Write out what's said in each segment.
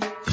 yeah.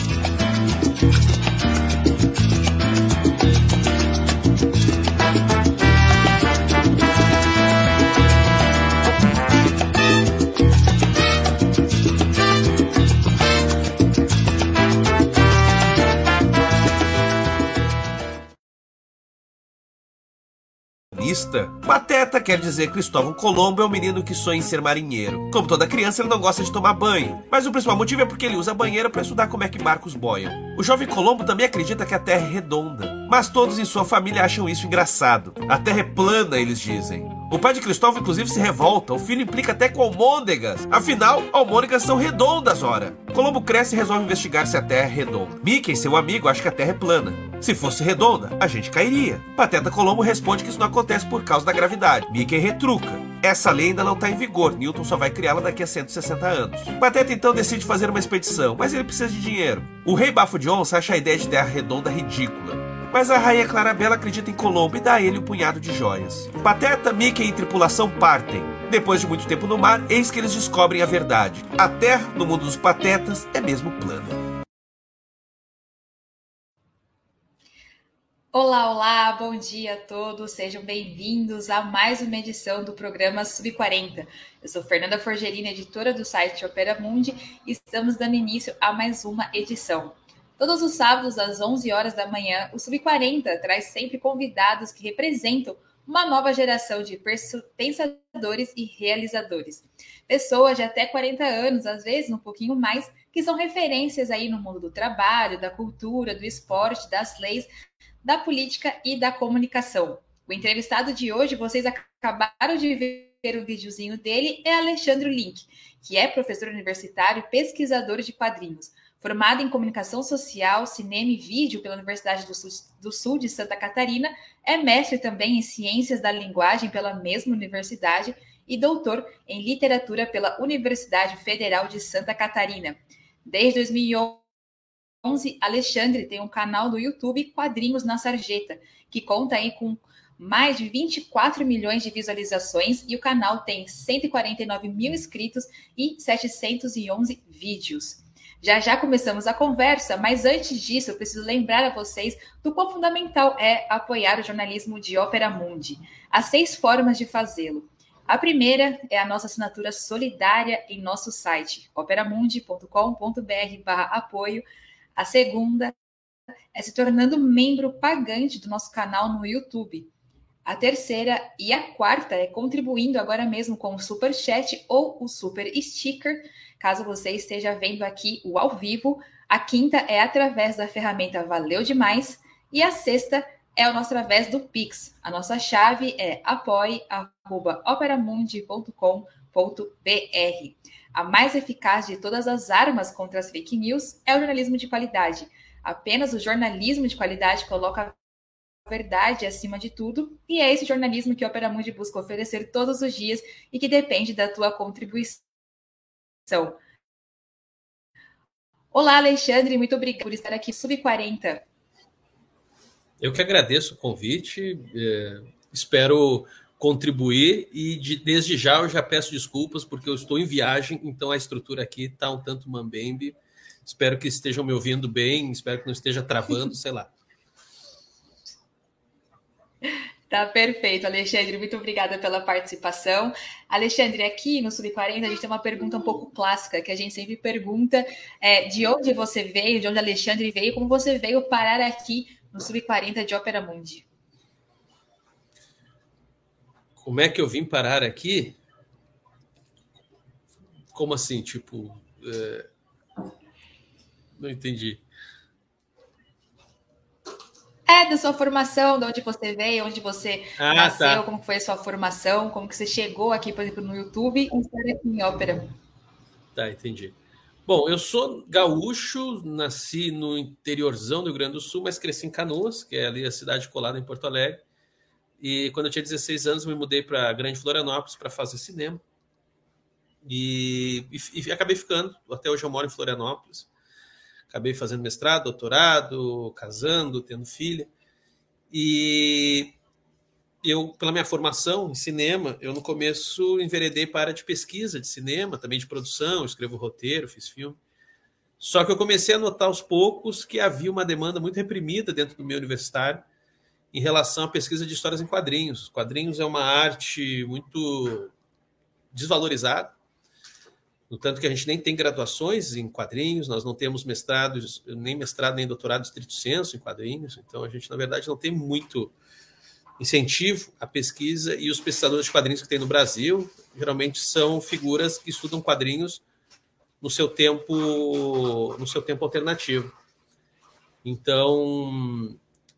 Pateta quer dizer Cristóvão Colombo é um menino que sonha em ser marinheiro. Como toda criança, ele não gosta de tomar banho, mas o principal motivo é porque ele usa a banheira para estudar como é que barcos boiam. O jovem Colombo também acredita que a Terra é redonda, mas todos em sua família acham isso engraçado. A Terra é plana, eles dizem. O pai de Cristóvão, inclusive, se revolta. O filho implica até com almôndegas. Afinal, almôndegas são redondas, ora. Colombo cresce e resolve investigar se a Terra é redonda. Mickey, seu amigo, acha que a Terra é plana. Se fosse redonda, a gente cairia. Pateta Colombo responde que isso não acontece por causa da gravidade. Mickey retruca. Essa lei ainda não está em vigor, Newton só vai criá-la daqui a 160 anos. Pateta então decide fazer uma expedição, mas ele precisa de dinheiro. O rei Bafo Onça acha a ideia de terra redonda ridícula. Mas a rainha Clarabella acredita em Colombo e dá a ele um punhado de joias. Pateta, Mickey e tripulação partem. Depois de muito tempo no mar, eis que eles descobrem a verdade. A Terra, no mundo dos patetas, é mesmo plana. Olá, olá, bom dia a todos, sejam bem-vindos a mais uma edição do programa Sub40. Eu sou Fernanda Forgerini, editora do site Opera Mundi, e estamos dando início a mais uma edição. Todos os sábados, às 11 horas da manhã, o Sub40 traz sempre convidados que representam uma nova geração de pensadores e realizadores. Pessoas de até 40 anos, às vezes um pouquinho mais, que são referências aí no mundo do trabalho, da cultura, do esporte, das leis, da política e da comunicação. O entrevistado de hoje, vocês acabaram de ver o videozinho dele, é Alexandre Link, que é professor universitário e pesquisador de quadrinhos. Formado em comunicação social, cinema e vídeo pela Universidade do Sul, do Sul de Santa Catarina, é mestre também em ciências da linguagem pela mesma universidade e doutor em literatura pela Universidade Federal de Santa Catarina. Desde 2011, 11, Alexandre tem um canal do YouTube Quadrinhos na Sarjeta, que conta aí com mais de 24 milhões de visualizações e o canal tem 149 mil inscritos e 711 vídeos. Já já começamos a conversa, mas antes disso, eu preciso lembrar a vocês do quão fundamental é apoiar o jornalismo de Ópera Mundi. Há seis formas de fazê-lo. A primeira é a nossa assinatura solidária em nosso site, operamundi.com.br/apoio a segunda é se tornando membro pagante do nosso canal no YouTube. A terceira e a quarta é contribuindo agora mesmo com o Super Chat ou o Super Sticker, caso você esteja vendo aqui o ao vivo. A quinta é através da ferramenta Valeu Demais. E a sexta é o nosso através do Pix. A nossa chave é apoie.operamundi.com.br. A mais eficaz de todas as armas contra as fake news é o jornalismo de qualidade. Apenas o jornalismo de qualidade coloca a verdade acima de tudo, e é esse jornalismo que a Opera Mundi busca oferecer todos os dias e que depende da tua contribuição. Olá, Alexandre, muito obrigada por estar aqui sub 40. Eu que agradeço o convite. É, espero contribuir e de, desde já eu já peço desculpas porque eu estou em viagem, então a estrutura aqui está um tanto mambembe. Espero que estejam me ouvindo bem, espero que não esteja travando, sei lá. Tá perfeito, Alexandre. Muito obrigada pela participação. Alexandre, aqui no Sub40 a gente tem uma pergunta um pouco clássica que a gente sempre pergunta é, de onde você veio, de onde Alexandre veio, como você veio parar aqui no Sub40 de Ópera Mundi. Como é que eu vim parar aqui? Como assim? Tipo. É... Não entendi. É, da sua formação, de onde você veio, onde você ah, nasceu, tá. como foi a sua formação, como que você chegou aqui, por exemplo, no YouTube, e estar aqui em ópera. Tá, entendi. Bom, eu sou gaúcho, nasci no interiorzão do Rio Grande do Sul, mas cresci em Canoas, que é ali a cidade colada em Porto Alegre. E quando eu tinha 16 anos, me mudei para Grande Florianópolis para fazer cinema. E, e, e, acabei ficando. Até hoje eu moro em Florianópolis. Acabei fazendo mestrado, doutorado, casando, tendo filha. E eu, pela minha formação em cinema, eu no começo enveredei para a área de pesquisa de cinema, também de produção, escrevo roteiro, fiz filme. Só que eu comecei a notar aos poucos que havia uma demanda muito reprimida dentro do meio universitário em relação à pesquisa de histórias em quadrinhos. Quadrinhos é uma arte muito desvalorizada, no tanto que a gente nem tem graduações em quadrinhos, nós não temos mestrados, nem mestrado nem doutorado estrito senso em quadrinhos, então a gente, na verdade, não tem muito incentivo à pesquisa e os pesquisadores de quadrinhos que tem no Brasil geralmente são figuras que estudam quadrinhos no seu tempo no seu tempo alternativo. Então,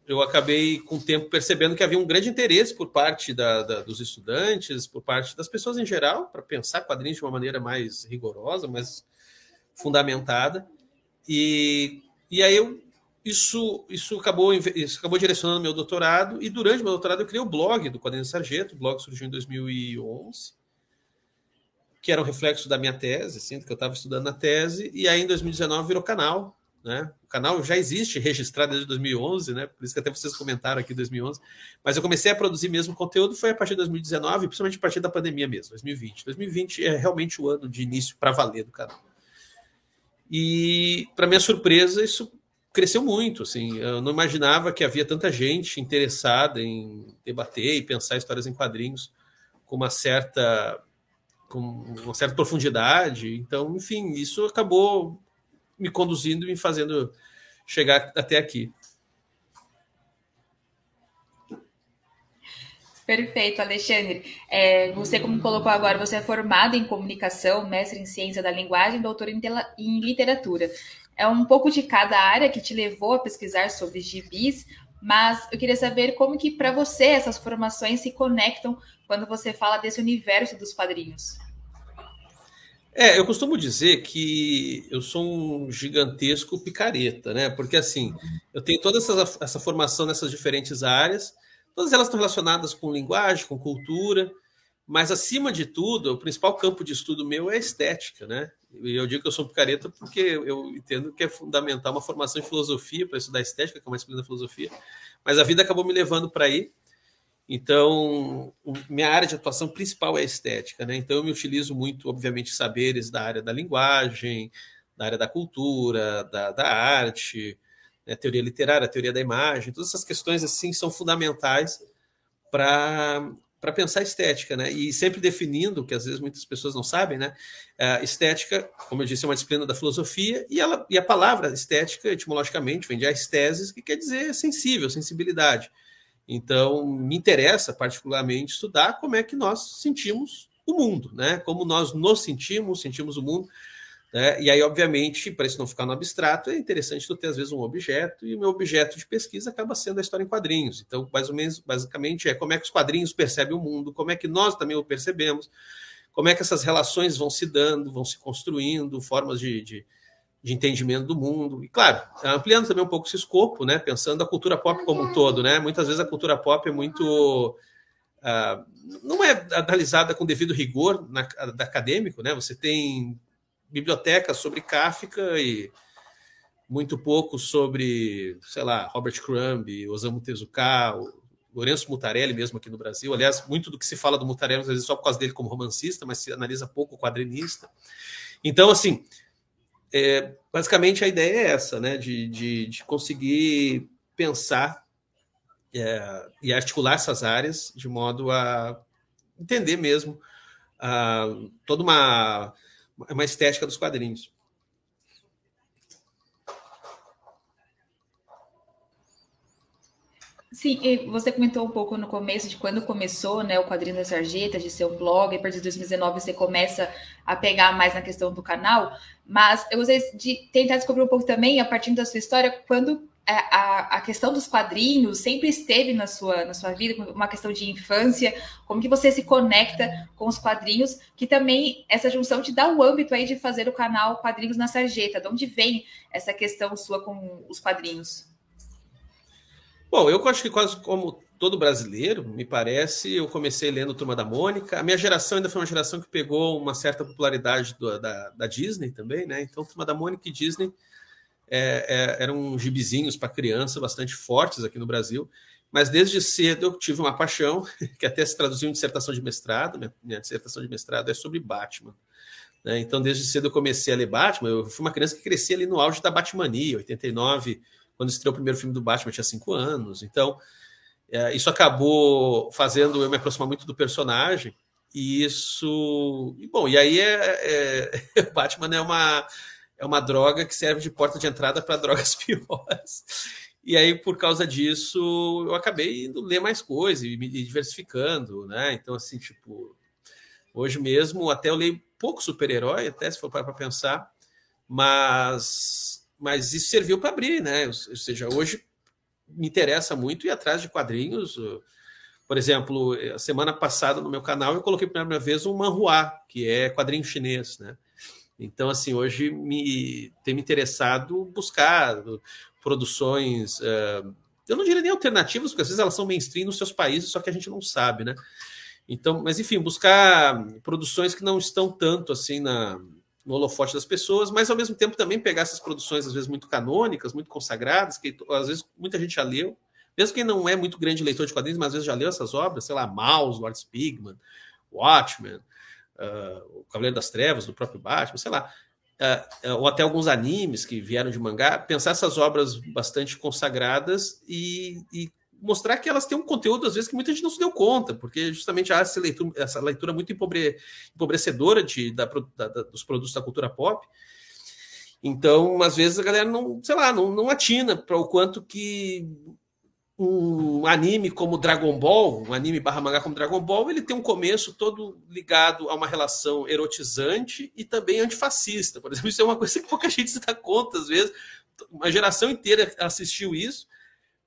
eu acabei com o tempo percebendo que havia um grande interesse por parte da, da, dos estudantes, por parte das pessoas em geral, para pensar quadrinhos de uma maneira mais rigorosa, mais fundamentada. E, e aí eu, isso, isso, acabou, isso acabou direcionando meu doutorado, e durante meu doutorado eu criei o blog do Quadrinho Sargento, o blog surgiu em 2011, que era um reflexo da minha tese, assim, que eu estava estudando na tese, e aí em 2019 virou canal, né? O canal já existe registrado desde 2011, né? Por isso que até vocês comentaram aqui 2011. Mas eu comecei a produzir mesmo conteúdo foi a partir de 2019, principalmente a partir da pandemia mesmo, 2020. 2020 é realmente o ano de início para valer do canal. E para minha surpresa, isso cresceu muito, assim. Eu não imaginava que havia tanta gente interessada em debater e pensar histórias em quadrinhos com uma certa com uma certa profundidade. Então, enfim, isso acabou me conduzindo e me fazendo chegar até aqui. Perfeito, Alexandre. É, você, como colocou agora, você é formado em comunicação, mestre em ciência da linguagem, doutor em literatura. É um pouco de cada área que te levou a pesquisar sobre gibis, mas eu queria saber como que para você essas formações se conectam quando você fala desse universo dos quadrinhos. É, eu costumo dizer que eu sou um gigantesco picareta, né? Porque assim, eu tenho toda essa, essa formação nessas diferentes áreas, todas elas estão relacionadas com linguagem, com cultura, mas acima de tudo, o principal campo de estudo meu é a estética, né? E eu digo que eu sou picareta porque eu entendo que é fundamental uma formação em filosofia para estudar estética, que é uma disciplina da filosofia, mas a vida acabou me levando para aí. Então, minha área de atuação principal é estética, né? Então, eu me utilizo muito, obviamente, saberes da área da linguagem, da área da cultura, da, da arte, né? teoria literária, teoria da imagem, todas essas questões assim são fundamentais para para pensar estética, né? E sempre definindo, que às vezes muitas pessoas não sabem, né? A estética, como eu disse, é uma disciplina da filosofia, e, ela, e a palavra estética, etimologicamente, vem de esteses, que quer dizer sensível, sensibilidade. Então, me interessa particularmente estudar como é que nós sentimos o mundo, né? Como nós nos sentimos, sentimos o mundo. Né? E aí, obviamente, para isso não ficar no abstrato, é interessante tu ter, às vezes, um objeto, e o meu objeto de pesquisa acaba sendo a história em quadrinhos. Então, mais ou menos, basicamente, é como é que os quadrinhos percebem o mundo, como é que nós também o percebemos, como é que essas relações vão se dando, vão se construindo, formas de, de de entendimento do mundo. E, claro, ampliando também um pouco esse escopo, né? Pensando a cultura pop como um todo, né? Muitas vezes a cultura pop é muito. Uh, não é analisada com devido rigor na, da acadêmico, né? Você tem bibliotecas sobre Kafka e muito pouco sobre, sei lá, Robert Crumb, Osamu Tezuka, Lourenço Mutarelli mesmo aqui no Brasil. Aliás, muito do que se fala do Mutarelli às vezes só por causa dele como romancista, mas se analisa pouco o quadrinista. Então, assim, é, basicamente a ideia é essa, né? De, de, de conseguir pensar é, e articular essas áreas de modo a entender mesmo uh, toda uma, uma estética dos quadrinhos. Sim, você comentou um pouco no começo de quando começou né, o quadrinho da Sarjeta, de ser um blog, a partir de 2019 você começa a pegar mais na questão do canal, mas eu gostaria de tentar descobrir um pouco também, a partir da sua história, quando a, a, a, questão dos quadrinhos sempre esteve na sua, na sua vida, uma questão de infância, como que você se conecta com os quadrinhos, que também essa junção te dá o âmbito aí de fazer o canal Quadrinhos na Sarjeta, de onde vem essa questão sua com os quadrinhos? Bom, eu acho que quase como todo brasileiro, me parece, eu comecei lendo Turma da Mônica. A minha geração ainda foi uma geração que pegou uma certa popularidade do, da, da, Disney também, né? Então, Turma da Mônica e Disney é, é, eram gibizinhos para criança bastante fortes aqui no Brasil. Mas desde cedo eu tive uma paixão, que até se traduziu em dissertação de mestrado. Minha, minha dissertação de mestrado é sobre Batman. Né? Então, desde cedo eu comecei a ler Batman. Eu fui uma criança que crescia ali no auge da Batmania, 89, quando estreou o primeiro filme do Batman, tinha cinco anos. Então, é, isso acabou fazendo eu me aproximar muito do personagem. E isso. E, bom, e aí é, é, Batman é uma, é uma droga que serve de porta de entrada para drogas piores. E aí, por causa disso, eu acabei indo ler mais coisas e me diversificando, né? Então, assim, tipo, hoje mesmo, até eu leio pouco super-herói, até se for para pensar, mas, mas isso serviu para abrir, né? Ou seja, hoje me interessa muito ir atrás de quadrinhos. Por exemplo, a semana passada no meu canal eu coloquei pela primeira vez um manhua, que é quadrinho chinês, né? Então, assim, hoje me tem me interessado buscar produções, uh, eu não diria nem alternativas, porque às vezes elas são mainstream nos seus países, só que a gente não sabe, né? Então, mas enfim, buscar produções que não estão tanto assim na, no holofote das pessoas, mas ao mesmo tempo também pegar essas produções, às vezes, muito canônicas, muito consagradas, que às vezes muita gente já leu, mesmo quem não é muito grande leitor de quadrinhos, mas às vezes já leu essas obras, sei lá, Mouse, Lord Spigman, Watchmen, uh, O Cavaleiro das Trevas, do próprio Batman, sei lá, uh, ou até alguns animes que vieram de mangá, pensar essas obras bastante consagradas e, e mostrar que elas têm um conteúdo, às vezes, que muita gente não se deu conta, porque justamente há essa leitura, essa leitura muito empobre, empobrecedora de, da, da, dos produtos da cultura pop. Então, às vezes, a galera não, sei lá, não, não atina para o quanto que um anime como Dragon Ball, um anime barra mangá como Dragon Ball, ele tem um começo todo ligado a uma relação erotizante e também antifascista. Por exemplo, isso é uma coisa que pouca gente se dá conta, às vezes. Uma geração inteira assistiu isso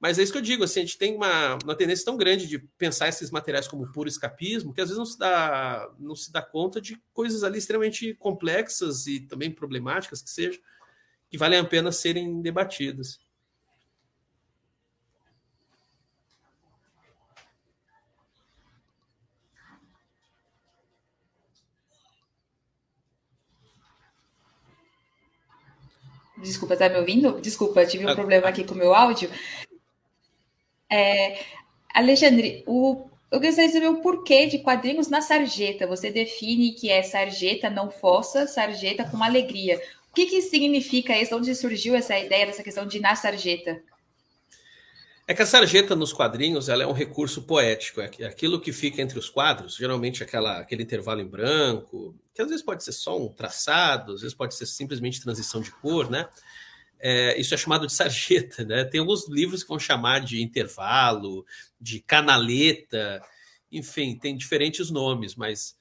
mas é isso que eu digo, assim, a gente tem uma, uma tendência tão grande de pensar esses materiais como puro escapismo, que às vezes não se dá, não se dá conta de coisas ali extremamente complexas e também problemáticas que sejam, que valem a pena serem debatidas. Desculpa, tá me ouvindo? Desculpa, tive um ah, problema aqui com o meu áudio. É, Alexandre, o, eu gostaria de saber o porquê de quadrinhos na sarjeta. Você define que é sarjeta não fossa, sarjeta com alegria. O que, que significa isso? Onde surgiu essa ideia, dessa questão de na sarjeta? É que a sarjeta nos quadrinhos ela é um recurso poético, é aquilo que fica entre os quadros, geralmente aquela, aquele intervalo em branco, que às vezes pode ser só um traçado, às vezes pode ser simplesmente transição de cor, né? É, isso é chamado de sarjeta, né? Tem alguns livros que vão chamar de intervalo, de canaleta, enfim, tem diferentes nomes, mas,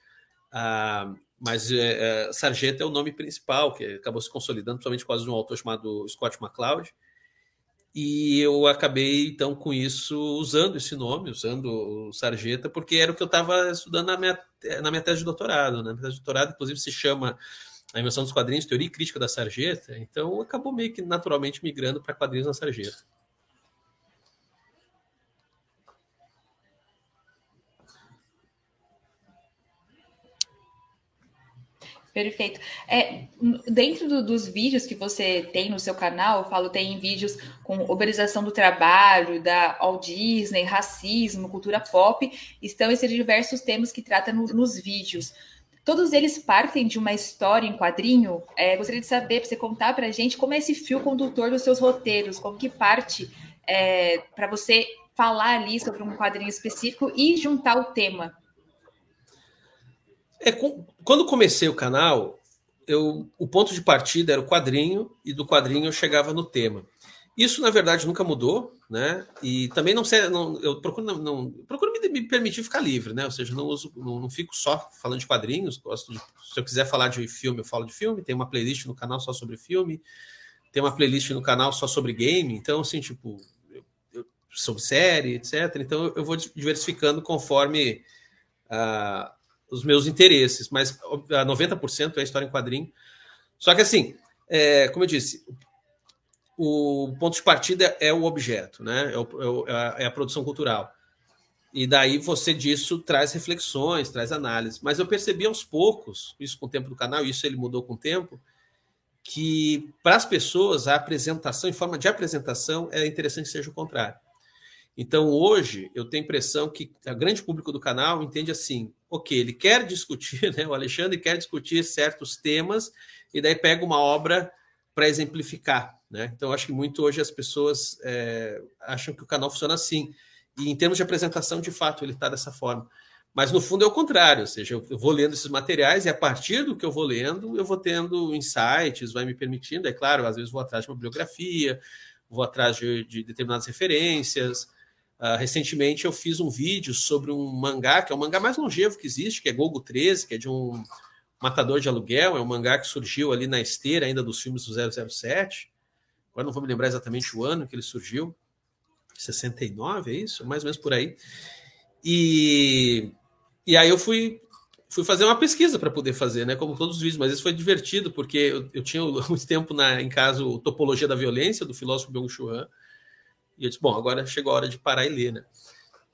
ah, mas é, é, sarjeta é o nome principal, que acabou se consolidando, principalmente por causa de um autor chamado Scott McCloud. E eu acabei, então, com isso, usando esse nome, usando o sarjeta, porque era o que eu estava estudando na minha, na minha tese de doutorado. Né? Minha tese de doutorado, inclusive, se chama a invenção dos quadrinhos, teoria e crítica da sarjeta, então acabou meio que naturalmente migrando para quadrinhos na sarjeta. Perfeito. É, dentro do, dos vídeos que você tem no seu canal, eu falo, tem vídeos com uberização do trabalho, da Walt Disney, racismo, cultura pop, estão esses diversos temas que trata no, nos vídeos. Todos eles partem de uma história em quadrinho. É, gostaria de saber, para você contar para a gente, como é esse fio condutor dos seus roteiros, como que parte é, para você falar ali sobre um quadrinho específico e juntar o tema. É, quando comecei o canal, eu, o ponto de partida era o quadrinho, e do quadrinho eu chegava no tema. Isso, na verdade, nunca mudou, né? E também não sei, não, eu procuro, não, não procuro me, me, permitir ficar livre, né? Ou seja, não, uso, não, não, fico só falando de quadrinhos. Gosto de, se eu quiser falar de filme, eu falo de filme. Tem uma playlist no canal só sobre filme. Tem uma playlist no canal só sobre game. Então, assim, tipo, eu, eu, sobre série, etc. Então, eu vou diversificando conforme uh, os meus interesses. Mas uh, 90% é história em quadrinho. Só que, assim, é, como eu disse, o ponto de partida é o objeto, né? É, o, é, a, é, a, produção cultural. E daí você disso traz reflexões, traz análises. Mas eu percebi aos poucos, isso com o tempo do canal, isso ele mudou com o tempo, que para as pessoas a apresentação, em forma de apresentação, é interessante que seja o contrário. Então hoje eu tenho a impressão que o grande público do canal entende assim: ok, ele quer discutir, né? O Alexandre quer discutir certos temas e daí pega uma obra para exemplificar, né? Então acho que muito hoje as pessoas é, acham que o canal funciona assim e em termos de apresentação, de fato, ele está dessa forma. Mas no fundo é o contrário, ou seja, eu vou lendo esses materiais e a partir do que eu vou lendo, eu vou tendo insights, vai me permitindo, é claro, às vezes vou atrás de uma bibliografia, vou atrás de, de determinadas referências. Uh, recentemente eu fiz um vídeo sobre um mangá, que é o mangá mais longevo que existe, que é Gogo 13, que é de um matador de aluguel, é um mangá que surgiu ali na esteira ainda dos filmes do 007. Agora não vou me lembrar exatamente o ano que ele surgiu. 69, é isso? Mais ou menos por aí. E e aí eu fui, fui fazer uma pesquisa para poder fazer, né? Como todos os vídeos, mas isso foi divertido, porque eu, eu tinha muito tempo na, em casa o Topologia da Violência, do filósofo Byung-Chul Han, e eu disse, bom, agora chegou a hora de parar e ler, né?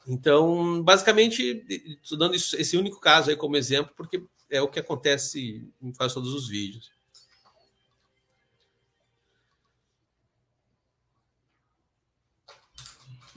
Então, basicamente, estou dando isso, esse único caso aí como exemplo, porque é o que acontece em quase todos os vídeos.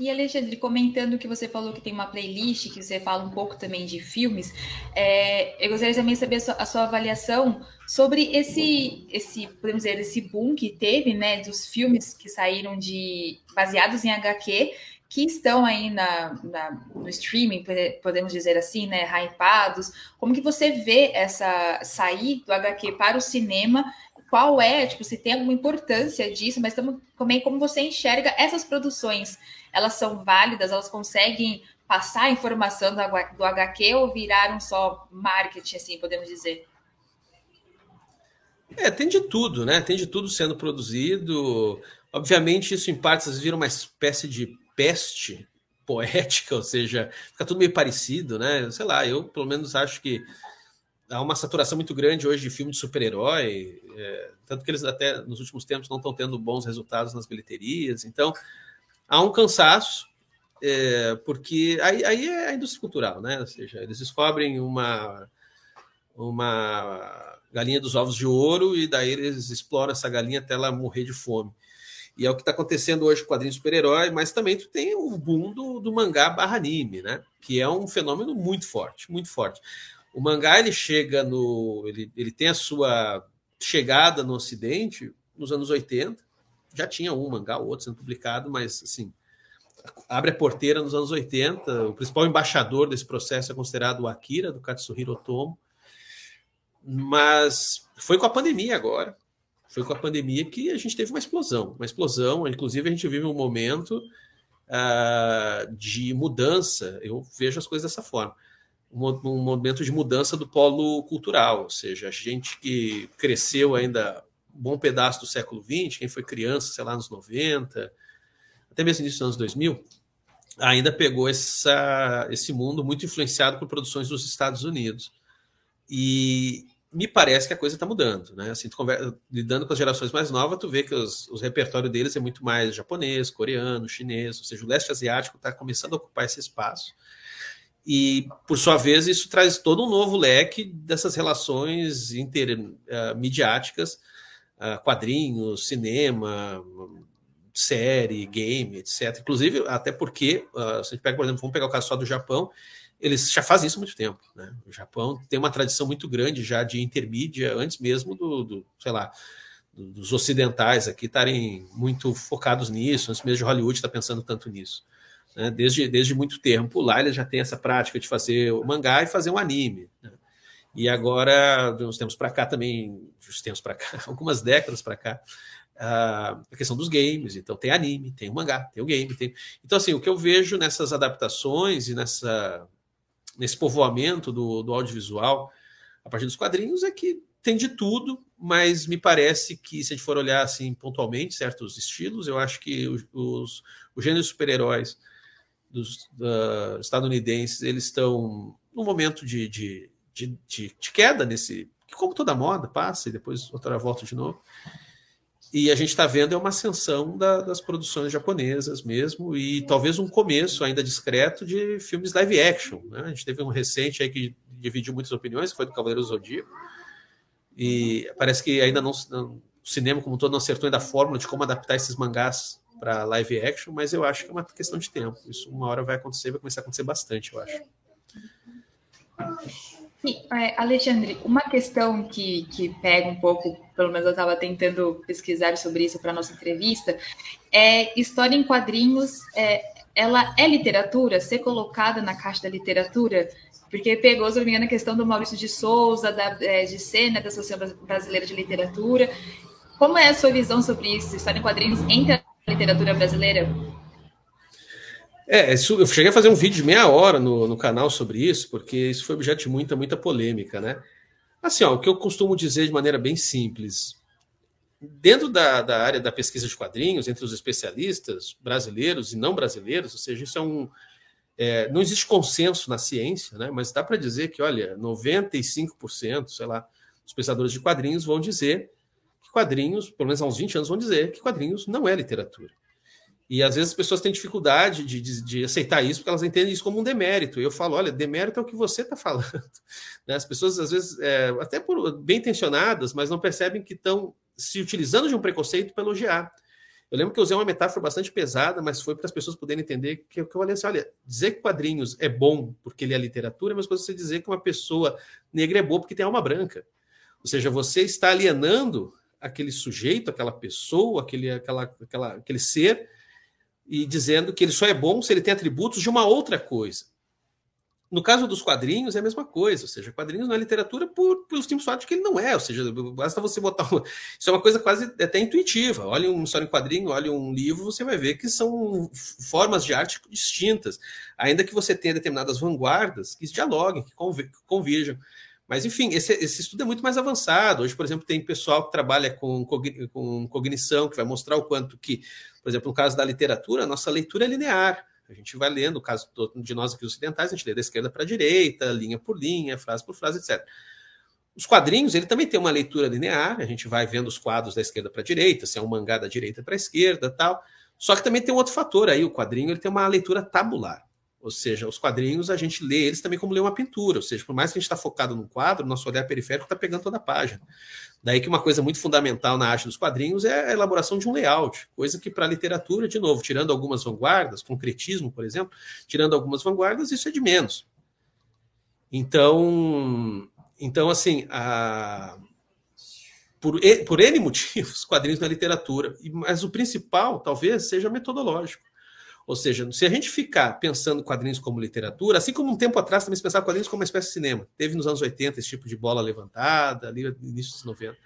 E Alexandre, comentando que você falou que tem uma playlist, que você fala um pouco também de filmes, é, eu gostaria também de saber a sua, a sua, avaliação sobre esse, esse, podemos dizer, esse boom que teve, né, dos filmes que saíram de baseados em HQ, que estão aí na, na, no streaming, podemos dizer assim, né, hypados. Como que você vê essa sair do HQ para o cinema qual é, tipo, se tem alguma importância disso, mas também como você enxerga essas produções. Elas são válidas, elas conseguem passar a informação do, do HQ ou viraram só marketing, assim, podemos dizer? É, tem de tudo, né? Tem de tudo sendo produzido. Obviamente, isso em partes vira uma espécie de peste poética, ou seja, fica tudo meio parecido, né? Sei lá, eu pelo menos acho que há uma saturação muito grande hoje de filme de super-herói, é, tanto que eles até nos últimos tempos não estão tendo bons resultados nas bilheterias. Então, há um cansaço, é, porque aí, aí, é a indústria cultural, né? Ou seja, eles descobrem uma, uma galinha dos ovos de ouro e daí eles exploram essa galinha até ela morrer de fome. E é o que está acontecendo hoje com o quadrinho super-herói, mas também tu tem o boom do, do mangá barra anime, né? Que é um fenômeno muito forte, muito forte. O mangá ele chega no. Ele, ele tem a sua chegada no Ocidente nos anos 80. Já tinha um mangá, outro sendo publicado, mas assim, abre a porteira nos anos 80. O principal embaixador desse processo é considerado o Akira, do Katsuhiro Otomo. Mas foi com a pandemia agora. Foi com a pandemia que a gente teve uma explosão. Uma explosão, inclusive a gente vive um momento uh, de mudança. Eu vejo as coisas dessa forma um momento de mudança do polo cultural, ou seja, a gente que cresceu ainda um bom pedaço do século XX, quem foi criança, sei lá, nos 90, até mesmo início dos anos 2000, ainda pegou essa, esse mundo muito influenciado por produções dos Estados Unidos. E me parece que a coisa está mudando, né? Assim, conversa, lidando com as gerações mais novas, tu vê que os, os repertórios deles é muito mais japonês, coreano, chinês, ou seja, o leste asiático está começando a ocupar esse espaço. E, por sua vez, isso traz todo um novo leque dessas relações intermediáticas, uh, uh, quadrinhos, cinema, série, game, etc. Inclusive, até porque, uh, se a gente pega, por exemplo, vamos pegar o caso só do Japão, eles já fazem isso há muito tempo. Né? O Japão tem uma tradição muito grande já de intermídia, antes mesmo do, do sei lá, dos ocidentais aqui estarem muito focados nisso, antes mesmo de Hollywood estar pensando tanto nisso. Né? Desde, desde muito tempo lá eles já têm essa prática de fazer o mangá e fazer um anime. Né? E agora, de uns tempos para cá também, uns tempos para cá, algumas décadas para cá, a questão dos games. Então tem anime, tem o mangá, tem o game. Tem... Então, assim, o que eu vejo nessas adaptações e nessa, nesse povoamento do, do audiovisual a partir dos quadrinhos é que tem de tudo, mas me parece que, se a gente for olhar assim pontualmente certos estilos, eu acho que os, os, os gêneros super-heróis dos uh, estadunidenses eles estão num momento de, de, de, de, de queda nesse. Como toda moda passa e depois outra volta de novo. E a gente está vendo é uma ascensão da, das produções japonesas mesmo, e talvez um começo ainda discreto de filmes live action. Né? A gente teve um recente aí que dividiu muitas opiniões, que foi do Cavaleiro Zodíaco. E parece que ainda não, não, o cinema como um todo não acertou ainda a fórmula de como adaptar esses mangás para live action, mas eu acho que é uma questão de tempo. Isso uma hora vai acontecer, vai começar a acontecer bastante, eu acho. E, é, Alexandre, uma questão que, que pega um pouco, pelo menos eu estava tentando pesquisar sobre isso para nossa entrevista, é história em quadrinhos, é, ela é literatura, ser colocada na caixa da literatura? Porque pegou, se não me engano, a questão do Maurício de Souza, da, é, de Sena, da Associação Brasileira de Literatura. Como é a sua visão sobre isso? História em quadrinhos entre a literatura brasileira? É, isso, eu cheguei a fazer um vídeo de meia hora no, no canal sobre isso, porque isso foi objeto de muita, muita polêmica, né? Assim, ó, o que eu costumo dizer de maneira bem simples. Dentro da, da área da pesquisa de quadrinhos, entre os especialistas brasileiros e não brasileiros, ou seja, isso é um. É, não existe consenso na ciência, né? mas dá para dizer que, olha, 95%, sei lá, dos pensadores de quadrinhos vão dizer que quadrinhos, pelo menos há uns 20 anos, vão dizer que quadrinhos não é literatura. E às vezes as pessoas têm dificuldade de, de, de, aceitar isso, porque elas entendem isso como um demérito. Eu falo, olha, demérito é o que você está falando. Né? As pessoas, às vezes, é, até por, bem intencionadas, mas não percebem que estão se utilizando de um preconceito para elogiar. Eu lembro que eu usei uma metáfora bastante pesada, mas foi para as pessoas poderem entender que, que eu falei assim: olha, dizer que quadrinhos é bom porque ele é literatura é que você dizer que uma pessoa negra é boa porque tem alma branca. Ou seja, você está alienando aquele sujeito, aquela pessoa, aquele, aquela, aquela, aquele ser e dizendo que ele só é bom se ele tem atributos de uma outra coisa. No caso dos quadrinhos, é a mesma coisa, ou seja, quadrinhos não é literatura por, pelo simples fato de que ele não é, ou seja, basta você botar. Uma... Isso é uma coisa quase até intuitiva. Olha uma história em quadrinho, olha um livro, você vai ver que são formas de arte distintas, ainda que você tenha determinadas vanguardas que dialoguem, que convirjam. Mas, enfim, esse, esse, estudo é muito mais avançado. Hoje, por exemplo, tem pessoal que trabalha com, com cognição, que vai mostrar o quanto que, por exemplo, no caso da literatura, a nossa leitura é linear. A gente vai lendo, no caso de nós aqui ocidentais, a gente lê da esquerda para a direita, linha por linha, frase por frase, etc. Os quadrinhos, ele também tem uma leitura linear, a gente vai vendo os quadros da esquerda para a direita, se é um mangá da direita para a esquerda tal. Só que também tem um outro fator aí, o quadrinho ele tem uma leitura tabular. Ou seja, os quadrinhos a gente lê eles também como lê uma pintura. Ou seja, por mais que a gente está focado num quadro, nosso olhar periférico está pegando toda a página. Daí que uma coisa muito fundamental na arte dos quadrinhos é a elaboração de um layout, coisa que para a literatura, de novo, tirando algumas vanguardas, concretismo, por exemplo, tirando algumas vanguardas, isso é de menos. Então, então assim, a... por, por N motivos, quadrinhos na literatura, mas o principal, talvez, seja metodológico. Ou seja, se a gente ficar pensando quadrinhos como literatura, assim como um tempo atrás também se pensava quadrinhos como uma espécie de cinema. Teve nos anos 80 esse tipo de bola levantada, ali no início dos 90.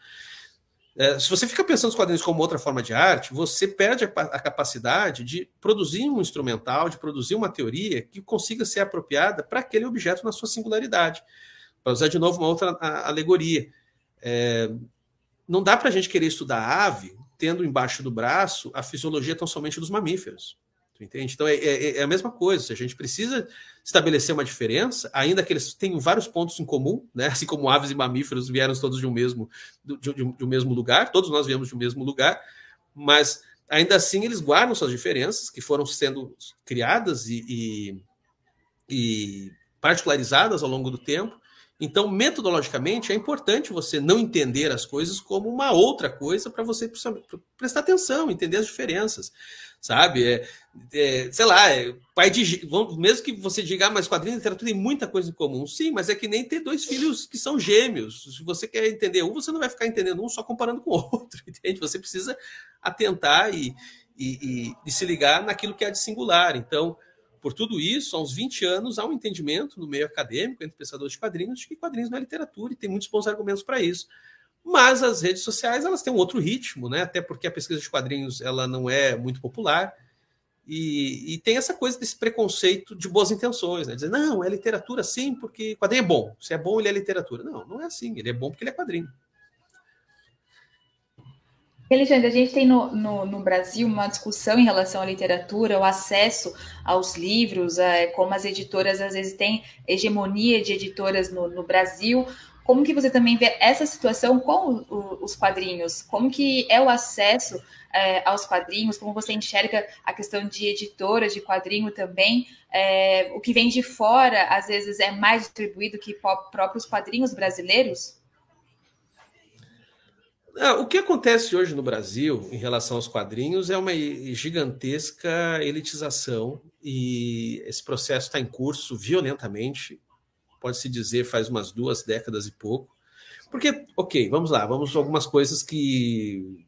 É, se você fica pensando os quadrinhos como outra forma de arte, você perde a, a, capacidade de produzir um instrumental, de produzir uma teoria que consiga ser apropriada para aquele objeto na sua singularidade. Para usar de novo uma outra a, alegoria. É, não dá para a gente querer estudar ave tendo embaixo do braço a fisiologia tão somente dos mamíferos. Tu entende? Então é, é, é, a mesma coisa. A gente precisa estabelecer uma diferença, ainda que eles tenham vários pontos em comum, né? Assim como aves e mamíferos vieram todos de um mesmo, de, de, de um mesmo lugar, todos nós viemos de um mesmo lugar, mas ainda assim eles guardam suas diferenças que foram sendo criadas e, e, e particularizadas ao longo do tempo. Então, metodologicamente, é importante você não entender as coisas como uma outra coisa para você prestar atenção, entender as diferenças sabe? É, é, sei lá, é, pai de. Mesmo que você diga, ah, mas quadrinho e literatura tem muita coisa em comum. Sim, mas é que nem ter dois filhos que são gêmeos. Se você quer entender um, você não vai ficar entendendo um só comparando com o outro, entende? Você precisa atentar e, e, e, e se ligar naquilo que é de singular. Então, por tudo isso, há uns 20 anos, há um entendimento no meio acadêmico, entre pensadores de quadrinhos, de que quadrinhos não é literatura, e tem muitos bons argumentos para isso. Mas as redes sociais elas têm um outro ritmo, né? Até porque a pesquisa de quadrinhos ela não é muito popular. E, e, tem essa coisa desse preconceito de boas intenções, né? Dizer, não, é literatura sim, porque quadrinho é bom. Se é bom, ele é literatura. Não, não é assim. Ele é bom porque ele é quadrinho. Alexandre, a gente tem no, no, no, Brasil uma discussão em relação à literatura, o acesso aos livros, é, como as editoras às vezes têm hegemonia de editoras no, no Brasil, como que você também vê essa situação com o, os quadrinhos? Como que é o acesso é, aos quadrinhos? Como você enxerga a questão de editoras de quadrinho também? É, o que vem de fora, às vezes, é mais distribuído que próprios quadrinhos brasileiros? Ah, o que acontece hoje no Brasil em relação aos quadrinhos é uma gigantesca elitização e esse processo está em curso violentamente pode-se dizer, faz umas duas décadas e pouco. Porque, ok, vamos lá, vamos algumas coisas que,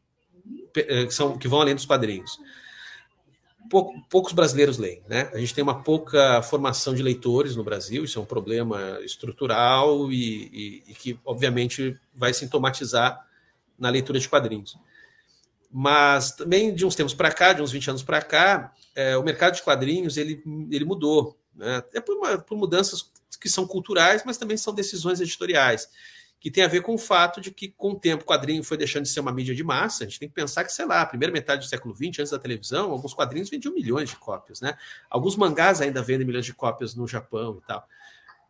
que, são, que vão além dos quadrinhos. Pouco, poucos brasileiros leem, né? A gente tem uma pouca formação de leitores no Brasil, isso é um problema estrutural e, e, e que, obviamente, vai sintomatizar na leitura de quadrinhos. Mas também de uns tempos para cá, de uns 20 anos para cá, é, o mercado de quadrinhos ele, ele mudou. Né? É por, uma, por mudanças que são culturais, mas também são decisões editoriais que tem a ver com o fato de que, com o tempo, o quadrinho foi deixando de ser uma mídia de massa. A gente tem que pensar que, sei lá, a primeira metade do século XX, antes da televisão, alguns quadrinhos vendiam milhões de cópias, né? Alguns mangás ainda vendem milhões de cópias no Japão e tal.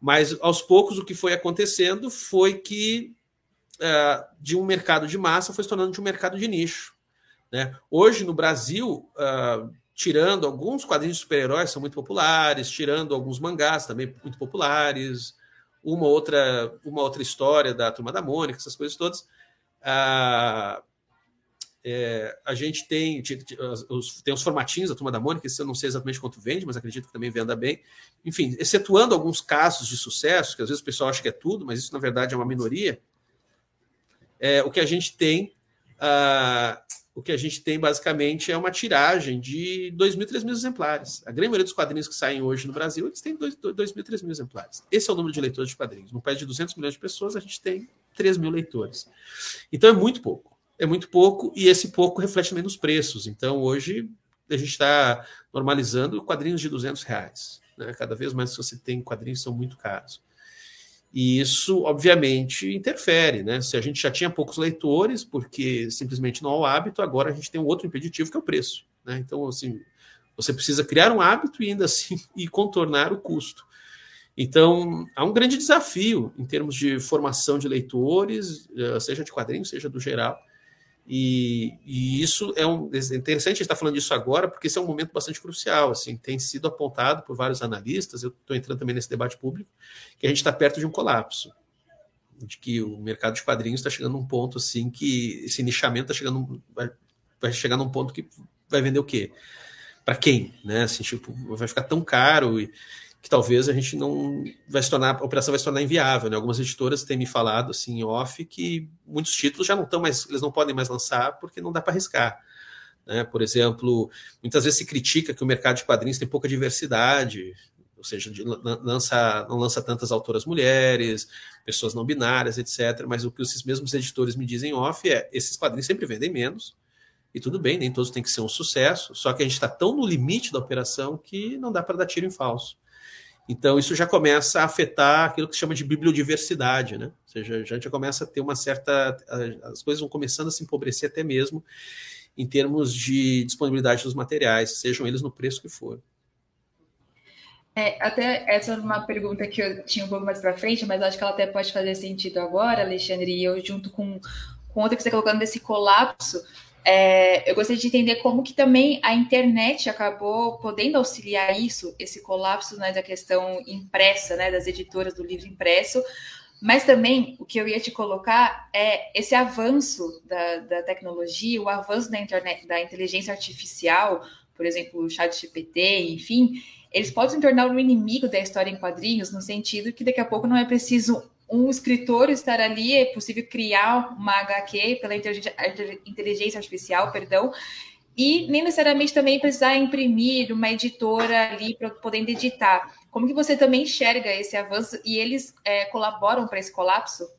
Mas, aos poucos, o que foi acontecendo foi que uh, de um mercado de massa foi se tornando de um mercado de nicho. Né? Hoje, no Brasil, uh, tirando alguns quadrinhos de super-heróis são muito populares, tirando alguns mangás também muito populares, uma outra, uma outra história da Turma da Mônica, essas coisas todas. Ah, é, a gente tem, os, tem os formatinhos da Turma da Mônica, eu não sei exatamente quanto vende, mas acredito que também venda bem. Enfim, excetuando alguns casos de sucesso, que às vezes o pessoal acha que é tudo, mas isso na verdade é uma minoria, é, o que a gente tem ah, o que a gente tem basicamente é uma tiragem de 2 mil, 3 mil exemplares. A grande maioria dos quadrinhos que saem hoje no Brasil, eles têm 2 mil, 3 mil exemplares. Esse é o número de leitores de quadrinhos. No país de 200 milhões de pessoas, a gente tem 3 mil leitores. Então é muito pouco. É muito pouco e esse pouco reflete também nos preços. Então hoje a gente está normalizando quadrinhos de 200 reais. Né? Cada vez mais você tem quadrinhos são muito caros. E isso, obviamente, interfere, né? Se a gente já tinha poucos leitores, porque simplesmente não há o hábito, agora a gente tem um outro impeditivo que é o preço. Né? Então, assim, você precisa criar um hábito e ainda assim e contornar o custo. Então, há um grande desafio em termos de formação de leitores, eh, seja de quadrinhos, seja do geral, e, e, isso é, um, é interessante estar falando disso agora, porque esse é um momento bastante crucial. Assim, tem sido apontado por vários analistas, eu estou entrando também nesse debate público, que a gente está perto de um colapso. De que o mercado de quadrinhos está chegando a um ponto assim que esse nichamento está chegando. Vai, vai chegar num ponto que vai vender o quê? Para quem? Né? Assim, tipo, vai ficar tão caro e, que talvez a gente não vai se tornar, a operação vai se tornar inviável. Né? Algumas editoras têm me falado assim off que muitos títulos já não estão mais, eles não podem mais lançar porque não dá para arriscar. Né? Por exemplo, muitas vezes se critica que o mercado de quadrinhos tem pouca diversidade, ou seja, lança, não lança tantas autoras mulheres, pessoas não binárias, etc. Mas o que esses mesmos editores me dizem off é esses quadrinhos sempre vendem menos. E tudo bem, nem todos têm que ser um sucesso, só que a gente está tão no limite da operação que não dá para dar tiro em falso. Então, isso já começa a afetar aquilo que se chama de bibliodiversidade, né? Ou seja, a gente já começa a ter uma certa. As coisas vão começando a se empobrecer até mesmo em termos de disponibilidade dos materiais, sejam eles no preço que for. É, até essa é uma pergunta que eu tinha um pouco mais para frente, mas acho que ela até pode fazer sentido agora, Alexandre, e eu junto com, com outra que você está colocando desse colapso, é, eu gostaria de entender como que também a internet acabou podendo auxiliar isso, esse colapso né, da questão impressa, né, das editoras do livro impresso, mas também o que eu ia te colocar é esse avanço da, da tecnologia, o avanço da internet, da inteligência artificial, por exemplo, o chat GPT, enfim, eles podem se tornar um inimigo da história em quadrinhos, no sentido que daqui a pouco não é preciso um escritor estar ali, é possível criar uma HQ pela inteligência artificial, perdão, e nem necessariamente também precisar imprimir uma editora ali para poder editar. Como que você também enxerga esse avanço e eles é, colaboram para esse colapso?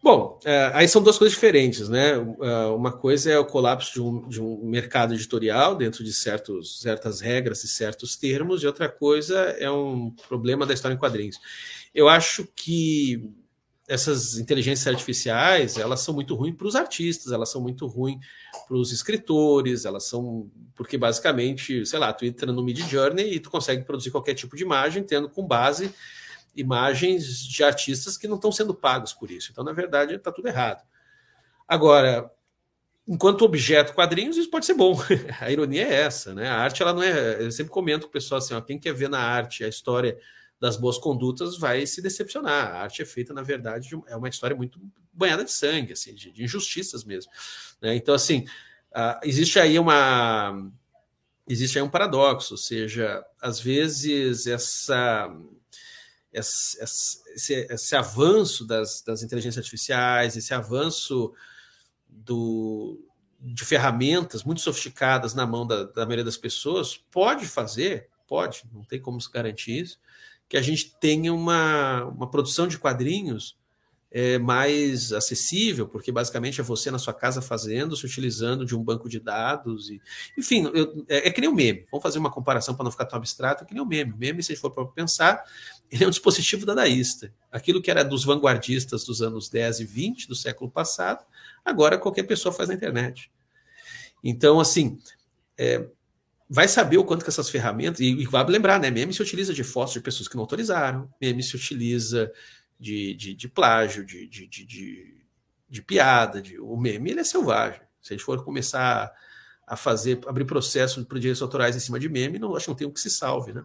Bom, é, aí são duas coisas diferentes, né? É, uma coisa é o colapso de um, de um mercado editorial dentro de certos, certas regras e certos termos, e outra coisa é um problema da história em quadrinhos. Eu acho que essas inteligências artificiais elas são muito ruins para os artistas, elas são muito ruins para os escritores, elas são porque basicamente, sei lá, tu entra no Mid Journey e tu consegue produzir qualquer tipo de imagem tendo com base imagens de artistas que não estão sendo pagos por isso. Então, na verdade, está tudo errado. Agora, enquanto objeto quadrinhos, isso pode ser bom. a ironia é essa, né? A arte, ela não é. Eu sempre comento com o pessoal assim: ó, quem quer ver na arte a história das boas condutas vai se decepcionar. A arte é feita, na verdade, de, é uma história muito banhada de sangue, assim, de, de injustiças mesmo. Né? Então, assim, uh, existe aí uma existe aí um paradoxo, ou seja, às vezes essa esse, esse, esse avanço das, das inteligências artificiais, esse avanço do, de ferramentas muito sofisticadas na mão da, da maioria das pessoas, pode fazer, pode, não tem como se garantir isso, que a gente tenha uma, uma produção de quadrinhos é, mais acessível, porque basicamente é você na sua casa fazendo, se utilizando de um banco de dados. E, enfim, eu, é, é, que nem o meme. Vamos fazer uma comparação para não ficar tão abstrato, é que nem o meme. O meme, se for para pensar, ele é um dispositivo dadaísta. Aquilo que era dos vanguardistas dos anos 10 e 20 do século passado, agora qualquer pessoa faz na internet. Então, assim, é, vai saber o quanto que essas ferramentas. E, e vai lembrar, né? Meme se utiliza de fotos de pessoas que não autorizaram, meme se utiliza de, de, de plágio, de, de, de, de, piada. De, o meme ele é selvagem. Se a gente for começar a fazer, abrir processo para direitos autorais em cima de meme, não, acho que não tem o que se salve. Né?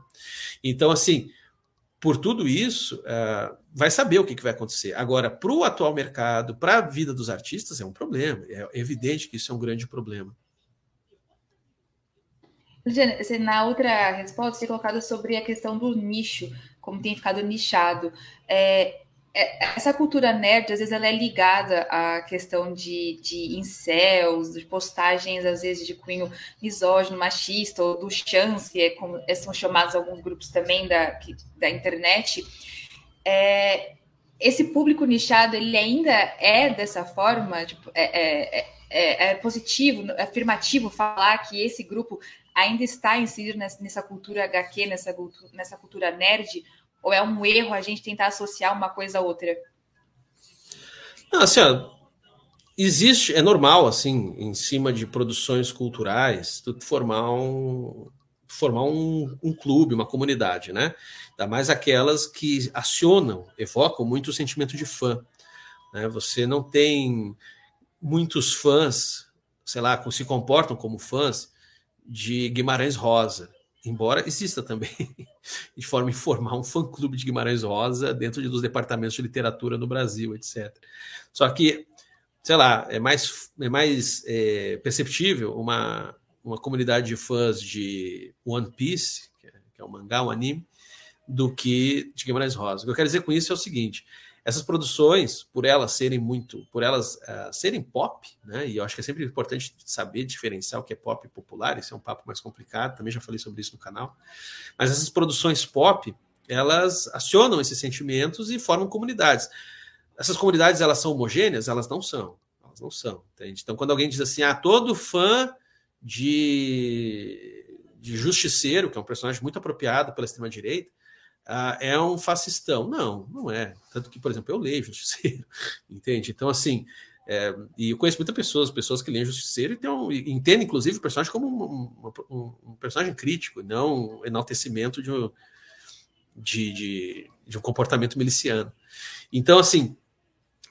Então, assim, por tudo isso, uh, vai saber o que, que vai acontecer. Agora, para o atual mercado, para a vida dos artistas, é um problema. É evidente que isso é um grande problema. Você, na outra resposta, você colocado sobre a questão do nicho, como tem ficado nichado. É, é, essa cultura nerd, às vezes, ela é ligada à questão de, de incels, de postagens, às vezes, de cunho misógino, machista, ou do chance, que é como é, são chamados alguns grupos também da, da internet. É, esse público nichado, ele ainda é dessa forma? Tipo, é, é, é, é positivo, afirmativo falar que esse grupo ainda está inserido nessa, cultura HQ, nessa, nessa cultura nerd? Ou é um erro a gente tentar associar uma coisa a outra? Não, assim, ó, existe, é normal, assim, em cima de produções culturais, tu formar um, formar um, um clube, uma comunidade, né? Ainda mais aquelas que acionam, evocam muito o sentimento de fã. Né? Você não tem muitos fãs, sei lá, se comportam como fãs de Guimarães Rosa, embora exista também, de forma informal, um fã-clube de Guimarães Rosa dentro de, dos departamentos de literatura no Brasil, etc. Só que, sei lá, é mais, é mais é, perceptível uma, uma comunidade de fãs de One Piece, que é, que é um mangá, um anime, do que de Guimarães Rosa. O que eu quero dizer com isso é o seguinte: essas produções, por elas serem muito, por elas uh, serem pop, né? E eu acho que é sempre importante saber diferenciar o que é pop e popular, isso é um papo mais complicado, também já falei sobre isso no canal. Mas essas produções pop, elas acionam esses sentimentos e formam comunidades. Essas comunidades, elas são homogêneas? Elas não são. Elas não são, entende? Então, quando alguém diz assim, ah, todo fã de, de Justiceiro, que é um personagem muito apropriado pela extrema-direita, ah, é um fascistão. Não, não é. Tanto que, por exemplo, eu leio Justiceiro, entende? Então, assim, é, e eu conheço muitas pessoas, pessoas que leem Justiceiro e, tem um, e entendem, inclusive, o personagem como um, um, um personagem crítico, não um enaltecimento de um, de, de, de um comportamento miliciano. Então, assim,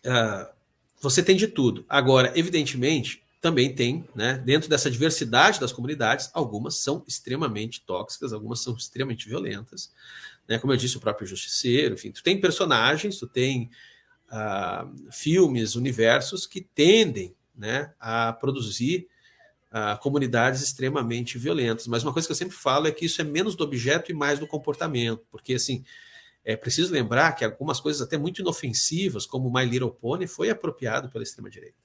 uh, você tem de tudo. Agora, evidentemente, também tem, né, dentro dessa diversidade das comunidades, algumas são extremamente tóxicas, algumas são extremamente violentas, né? Como eu disse, o próprio Justiceiro, enfim, tu tem personagens, tu tem uh, filmes, universos que tendem né, a produzir uh, comunidades extremamente violentas. Mas uma coisa que eu sempre falo é que isso é menos do objeto e mais do comportamento, porque assim é preciso lembrar que algumas coisas até muito inofensivas, como My Little Pony, foi apropriado pela extrema direita.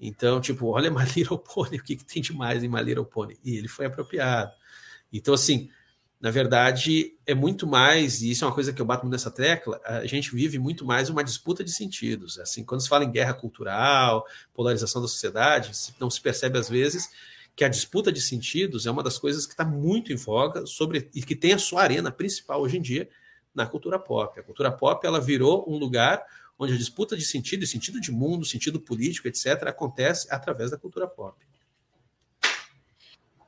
Então, tipo, olha My Little Pony, o que, que tem de mais em My Little Pony? E ele foi apropriado. Então, assim, na verdade, é muito mais, e isso é uma coisa que eu bato nessa tecla, a gente vive muito mais uma disputa de sentidos. Assim, quando se fala em guerra cultural, polarização da sociedade, não se percebe às vezes que a disputa de sentidos é uma das coisas que está muito em voga sobre, e que tem a sua arena principal hoje em dia na cultura pop. A cultura pop ela virou um lugar onde a disputa de sentido, sentido de mundo, sentido político, etc., acontece através da cultura pop.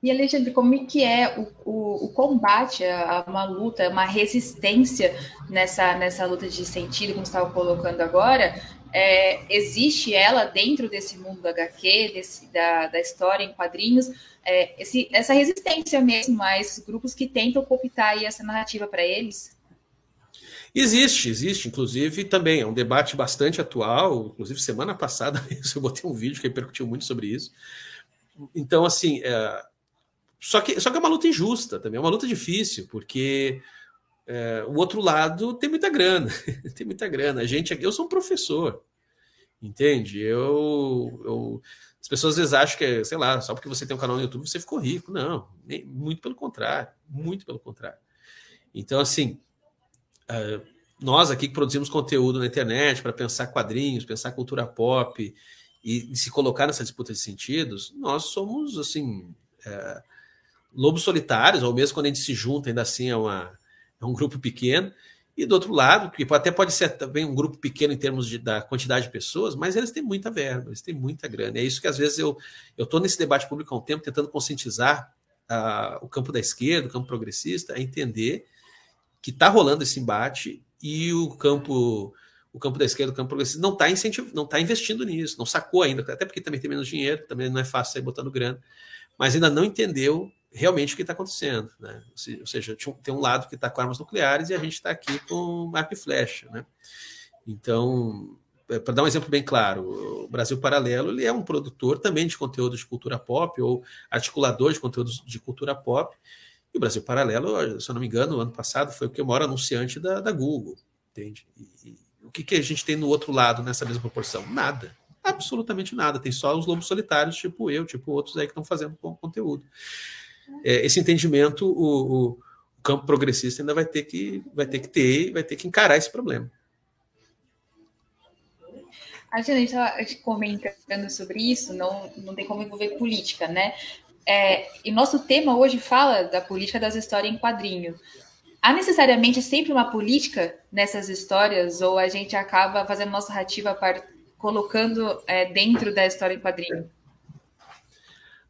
E Alexandre, como é que é o, o, o, combate a uma luta, uma resistência nessa, nessa luta de sentido, como estava colocando agora? É, existe ela dentro desse mundo da HQ, desse, da, da história em quadrinhos, é, esse, essa resistência mesmo a esses grupos que tentam cooptar essa narrativa para eles? Existe, existe, inclusive também é um debate bastante atual. Inclusive, semana passada eu botei um vídeo que repercutiu muito sobre isso. Então, assim, é, só que, só que é uma luta injusta também, é uma luta difícil, porque é, o outro lado tem muita grana, tem muita grana. A gente eu sou um professor, entende? Eu, eu, as pessoas às vezes acham que, é, sei lá, só porque você tem um canal no YouTube você ficou rico. Não, nem, muito pelo contrário, muito pelo contrário. Então, assim, uh, nós aqui que produzimos conteúdo na internet para pensar quadrinhos, pensar cultura pop e, e, se colocar nessa disputa de sentidos, nós somos, assim, uh, lobos solitários, ou mesmo quando a gente se junta, ainda assim é uma é um grupo pequeno. E do outro lado, que até pode ser também um grupo pequeno em termos de, da quantidade de pessoas, mas eles têm muita verba, eles têm muita grana. É isso que às vezes eu estou nesse debate público há um tempo tentando conscientizar uh, o campo da esquerda, o campo progressista, a entender que está rolando esse embate e o campo o campo da esquerda, o campo progressista, não está incentiv... não está investindo nisso, não sacou ainda, até porque também tem menos dinheiro, também não é fácil sair botando grana, mas ainda não entendeu realmente o que está acontecendo. Né? Ou seja, tem um lado que está com armas nucleares e a gente está aqui com arco e flecha. Né? Então, é, para dar um exemplo bem claro, o Brasil Paralelo ele é um produtor também de conteúdo de cultura pop ou articulador de conteúdos de cultura pop. E o Brasil Paralelo, se eu não me engano, no ano passado foi o que maior anunciante da, da Google. Entende? E, e, o que, que a gente tem no outro lado nessa mesma proporção? Nada. Absolutamente nada. Tem só os lobos solitários, tipo eu, tipo outros aí que estão fazendo conteúdo é, esse entendimento o, o, campo progressista ainda vai ter que vai ter que ter vai ter que encarar esse problema. A gente estava comentando sobre isso, não, não tem como envolver política, né? É, e nosso tema hoje fala da política das histórias em quadrinho. Há necessariamente sempre uma política nessas histórias, ou a gente acaba fazendo nossa narrativa colocando é, dentro da história em quadrinho?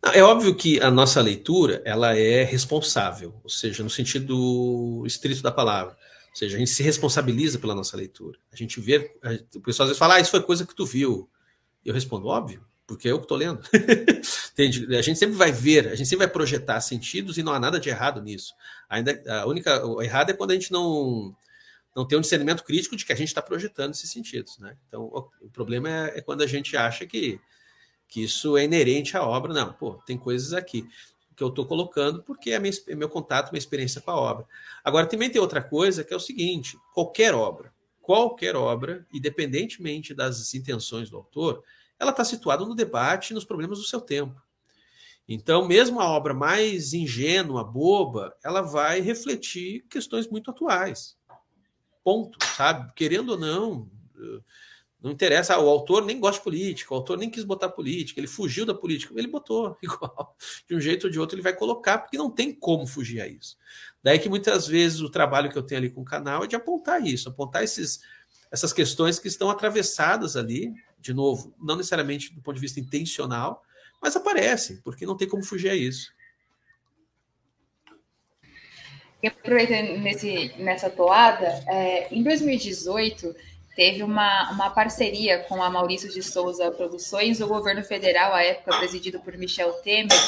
É óbvio que a nossa leitura ela é responsável, ou seja, no sentido estrito da palavra. Ou seja, a gente se responsabiliza pela nossa leitura. A gente vê, o pessoal às vezes fala, ah, isso foi coisa que tu viu. Eu respondo, óbvio, porque é eu que estou lendo. Entende? A gente sempre vai ver, a gente sempre vai projetar sentidos e não há nada de errado nisso. Ainda a única o errado é quando a gente não não tem um discernimento crítico de que a gente está projetando esses sentidos, né? Então o, o problema é, é quando a gente acha que que isso é inerente à obra. Não, pô, tem coisas aqui que eu estou colocando porque é, minha, é meu contato, minha experiência com a obra. Agora, também tem outra coisa que é o seguinte: qualquer obra, qualquer obra, independentemente das intenções do autor, ela está situada no debate e nos problemas do seu tempo. Então, mesmo a obra mais ingênua, boba, ela vai refletir questões muito atuais. Ponto, sabe? Querendo ou não, não interessa, ah, o autor nem gosta de política, o autor nem quis botar política, ele fugiu da política, ele botou igual. De um jeito ou de outro ele vai colocar, porque não tem como fugir a isso. Daí que muitas vezes o trabalho que eu tenho ali com o canal é de apontar isso, apontar esses, essas questões que estão atravessadas ali, de novo, não necessariamente do ponto de vista intencional, mas aparecem, porque não tem como fugir a isso. E aproveitando nesse, nessa toada, é, em 2018 teve uma, uma parceria com a Maurício de Souza Produções, o governo federal, à época presidido por Michel Temer,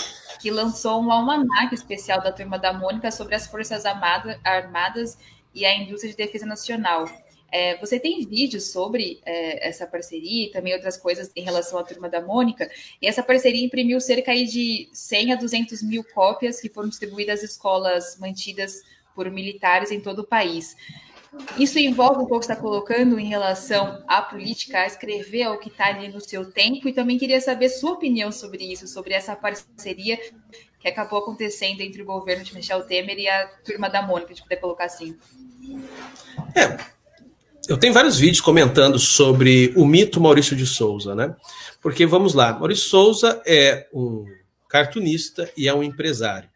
que lançou um almanac especial da Turma da Mônica sobre as Forças Armadas e a indústria de defesa nacional. É, você tem vídeos sobre é, essa parceria e também outras coisas em relação à Turma da Mônica, e essa parceria imprimiu cerca de 100 a 200 mil cópias que foram distribuídas às escolas mantidas por militares em todo o país. Isso envolve um pouco está colocando em relação à política, a escrever o que está ali no seu tempo, e também queria saber sua opinião sobre isso, sobre essa parceria que acabou acontecendo entre o governo de Michel Temer e a turma da Mônica, de poder colocar assim. É, eu tenho vários vídeos comentando sobre o mito Maurício de Souza, né? Porque vamos lá, Maurício Souza é um cartunista e é um empresário.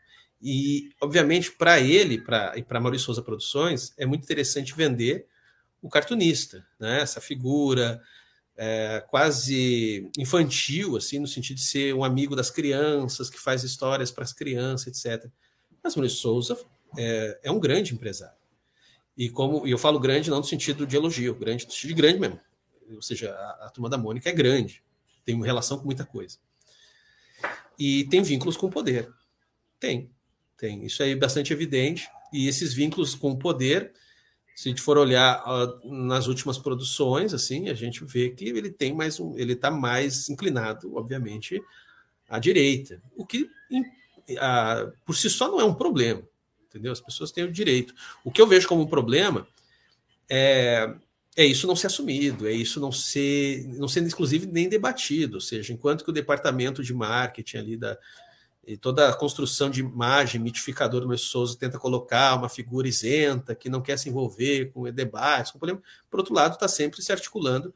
E, obviamente, para ele pra, e para Maurício Souza Produções, é muito interessante vender o cartunista, né? essa figura é, quase infantil, assim, no sentido de ser um amigo das crianças, que faz histórias para as crianças, etc. Mas Maurício Souza é, é um grande empresário. E como e eu falo grande não no sentido de elogio, grande no sentido de grande mesmo. Ou seja, a, a turma da Mônica é grande, tem uma relação com muita coisa. E tem vínculos com o poder. Tem. Tem. Isso aí é bastante evidente. E esses vínculos com o poder, se a gente for olhar uh, nas últimas produções, assim, a gente vê que ele tem mais um, ele está mais inclinado, obviamente, à direita. O que uh, por si só não é um problema. entendeu? As pessoas têm o direito. O que eu vejo como um problema é, é isso não ser assumido, é isso não ser, não sendo inclusive nem debatido, ou seja, enquanto que o departamento de marketing ali da e toda a construção de imagem mitificadora do Souza tenta colocar uma figura isenta que não quer se envolver com debates, com. Por outro lado, está sempre se articulando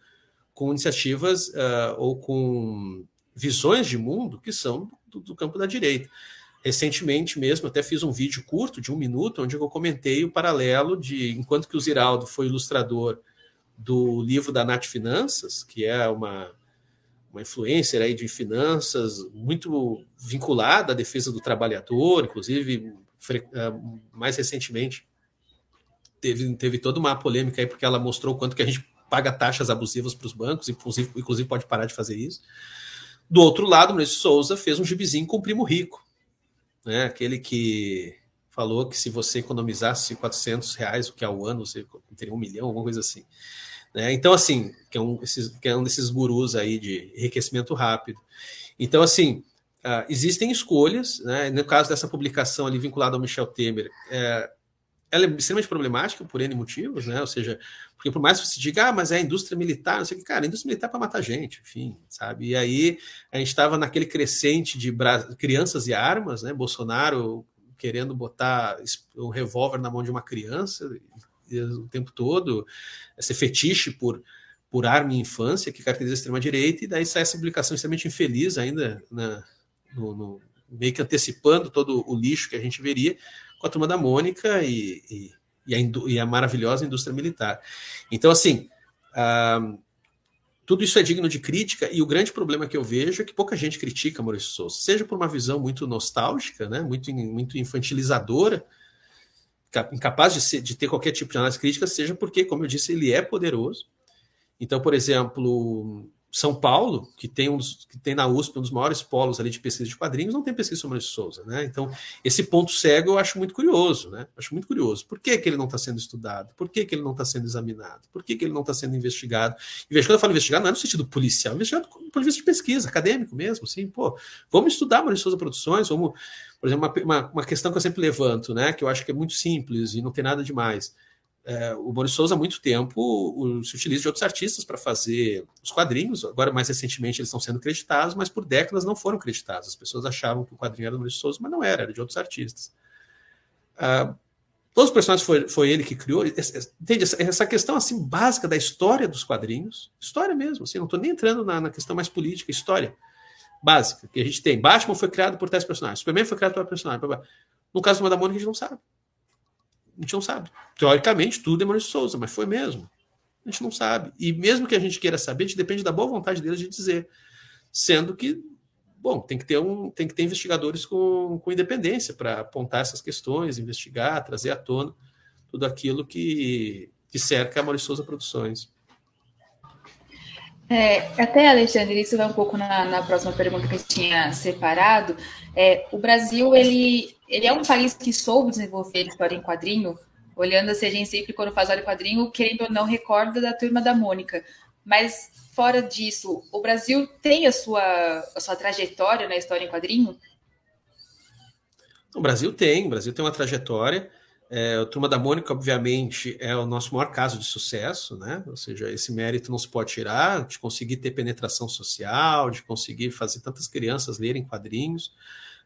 com iniciativas uh, ou com visões de mundo que são do, do campo da direita. Recentemente mesmo, até fiz um vídeo curto de um minuto, onde eu comentei o paralelo de enquanto que o Ziraldo foi ilustrador do livro da Nath Finanças, que é uma, uma influencer aí de finanças muito vinculada à defesa do trabalhador, inclusive eh, mais recentemente teve, teve toda uma polêmica aí porque ela mostrou quanto que a gente paga taxas abusivas para os bancos, inclusive, inclusive pode parar de fazer isso. Do outro lado, o Maurício Souza fez um gibizinho com o primo rico, né? aquele que falou que se você economizasse 400 reais, o que é o ano, você teria um milhão, alguma coisa assim. Né? Então, assim, que é, um, esses, que é um desses gurus aí de enriquecimento rápido. Então, assim, uh, existem escolhas, né? no caso dessa publicação ali vinculada ao Michel Temer, é, ela é extremamente problemática por N motivos, né? Ou seja, porque por mais que você diga, ah, mas é a indústria militar, não sei o que, cara, a indústria militar é para matar gente, enfim, sabe? E aí a gente estava naquele crescente de crianças e armas, né? Bolsonaro querendo botar um revólver na mão de uma criança o tempo todo, esse fetiche por, por arma e infância que caracteriza a extrema-direita, e daí sai essa publicação extremamente infeliz ainda, na, no, no, meio que antecipando todo o lixo que a gente veria, com a turma da Mônica e, e, e, a, e a, maravilhosa indústria militar. Então, assim, ah, tudo isso é digno de crítica, e o grande problema que eu vejo é que pouca gente critica Maurício Souza, seja por uma visão muito nostálgica, né, muito, muito infantilizadora, incapaz de, ser, de ter qualquer tipo de análise crítica, seja porque, como eu disse, ele é poderoso. Então, por exemplo, são Paulo, que tem, um que tem na USP um dos maiores polos ali de pesquisa de quadrinhos, não tem pesquisa sobre Maurício Souza, né? Então, esse ponto cego eu acho muito curioso, né? Acho muito curioso. Por que, que ele não está sendo estudado? Por que, que ele não está sendo examinado? Por que, que ele não está sendo investigado? E quando eu falo investigado, não é no sentido policial, investigado do ponto de vista de pesquisa, acadêmico mesmo, assim, pô, vamos estudar Maurício Souza Produções, vamos, por exemplo, uma, uma, uma questão que eu sempre levanto, né? Que eu acho que é muito simples e não tem nada demais. mais é, o Maurício Souza, há muito tempo, o, se utiliza de outros artistas para fazer os quadrinhos. Agora, mais recentemente, eles estão sendo creditados, mas por décadas não foram creditados. As pessoas achavam que o quadrinho era do Maurício Souza, mas não era, era de outros artistas. Ah, todos os personagens foi, foi ele que criou. Entende? Essa questão assim básica da história dos quadrinhos, história mesmo, assim, não estou nem entrando na, na, questão mais política, história básica que a gente tem. Batman foi criado por tais personagens, Superman foi criado por personagem. No caso do Mônica, a gente não sabe. A gente não sabe. Teoricamente, tudo é Maurício Souza, mas foi mesmo. A gente não sabe. E mesmo que a gente queira saber, a gente depende da boa vontade deles de dizer. Sendo que, bom, tem que ter, um, tem que ter investigadores com, com independência para apontar essas questões, investigar, trazer à tona tudo aquilo que, que cerca a Maurício Souza Produções. É, até, Alexandre, isso vai um pouco na, na próxima pergunta que eu tinha separado. É, o Brasil, ele, ele é um país que soube desenvolver história em quadrinho, olhando assim, a gente sempre, quando faz olha quadrinho, querendo ou não, recorda da turma da Mônica. Mas, fora disso, o Brasil tem a sua, a sua trajetória na história em quadrinho? O Brasil tem, o Brasil tem uma trajetória. É, o Turma da Mônica, obviamente, é o nosso maior caso de sucesso, né? Ou seja, esse mérito não se pode tirar, de conseguir ter penetração social, de conseguir fazer tantas crianças lerem quadrinhos.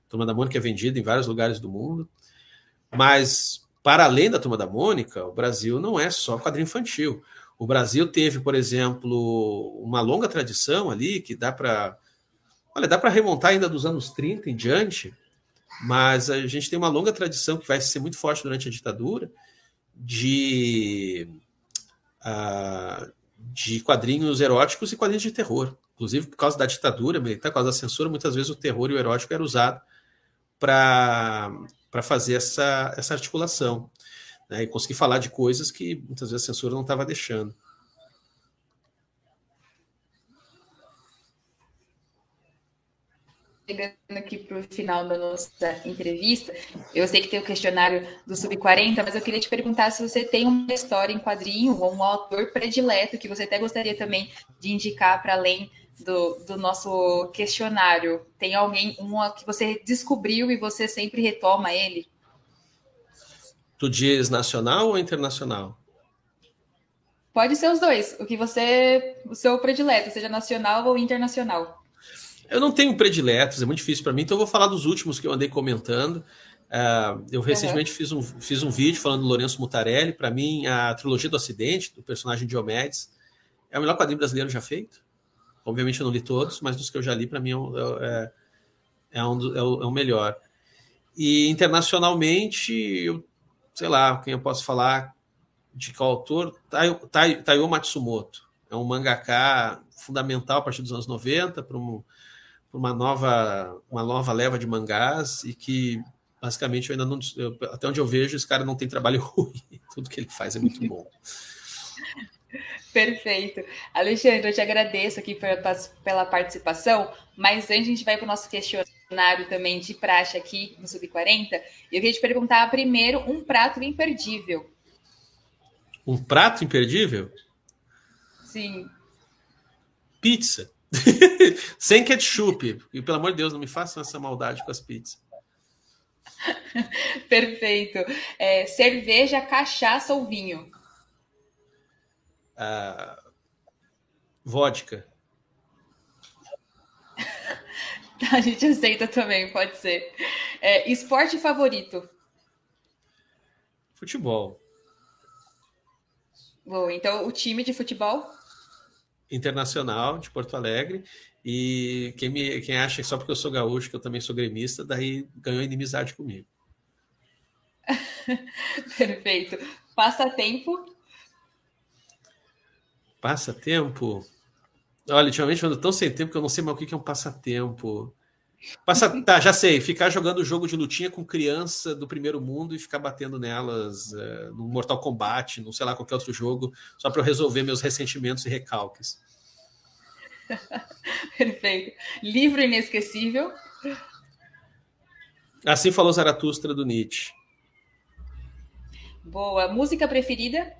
A Turma da Mônica é vendida em vários lugares do mundo. Mas, para além da Turma da Mônica, o Brasil não é só quadrinho infantil. O Brasil teve, por exemplo, uma longa tradição ali que dá para. Olha, dá para remontar ainda dos anos 30 em diante, mas a gente tem uma longa tradição que vai ser muito forte durante a ditadura de, uh, de quadrinhos eróticos e quadrinhos de terror. Inclusive, por causa da ditadura militar, por causa da censura, muitas vezes o terror e o erótico era usado para fazer essa, essa articulação né, e conseguir falar de coisas que muitas vezes a censura não estava deixando. Chegando aqui para o final da nossa entrevista, eu sei que tem o questionário do Sub-40, mas eu queria te perguntar se você tem uma história em quadrinho ou um autor predileto que você até gostaria também de indicar para além do, do, nosso questionário. Tem alguém, uma que você descobriu e você sempre retoma ele? Tu diz nacional ou internacional? Pode ser os dois. O que você. O seu predileto, seja nacional ou internacional. Eu não tenho prediletos, é muito difícil para mim, então eu vou falar dos últimos que eu andei comentando. Uh, eu recentemente uhum. fiz, um, fiz um vídeo falando do Lourenço Mutarelli. Para mim, a trilogia do Acidente, do personagem Diomedes, é o melhor quadrinho brasileiro já feito. Obviamente eu não li todos, mas dos que eu já li, para mim é, é, é, um, é, o, é o melhor. E internacionalmente, eu, sei lá, quem eu posso falar de qual autor? Taiyo Matsumoto. É um mangaká fundamental a partir dos anos 90 para um, uma, nova, uma nova leva de mangás e que basicamente eu ainda não. Eu, até onde eu vejo, esse cara não tem trabalho ruim. Tudo que ele faz é muito bom. Perfeito. Alexandre, eu te agradeço aqui pela participação, mas antes a gente vai para o nosso questionário também de praxe aqui no Sub-40, eu queria te perguntar primeiro um prato imperdível. Um prato imperdível? Sim. Pizza. Sem ketchup. E pelo amor de Deus, não me façam essa maldade com as pizzas. Perfeito. É, cerveja, cachaça ou vinho? Uh, vodka. a gente aceita também, pode ser. É, esporte favorito? Futebol. Bom, então o time de futebol? Internacional de Porto Alegre. E quem, me, quem acha que só porque eu sou gaúcho, que eu também sou gremista, daí ganhou inimizade comigo. Perfeito. Passatempo? Passatempo? Olha, ultimamente eu ando tão sem tempo que eu não sei mais o que é um passatempo. Passa... Tá, já sei. Ficar jogando jogo de lutinha com criança do primeiro mundo e ficar batendo nelas uh, no Mortal Kombat, não sei lá qualquer outro jogo, só para eu resolver meus ressentimentos e recalques. Perfeito. Livro inesquecível. Assim falou Zaratustra do Nietzsche. Boa. Música preferida?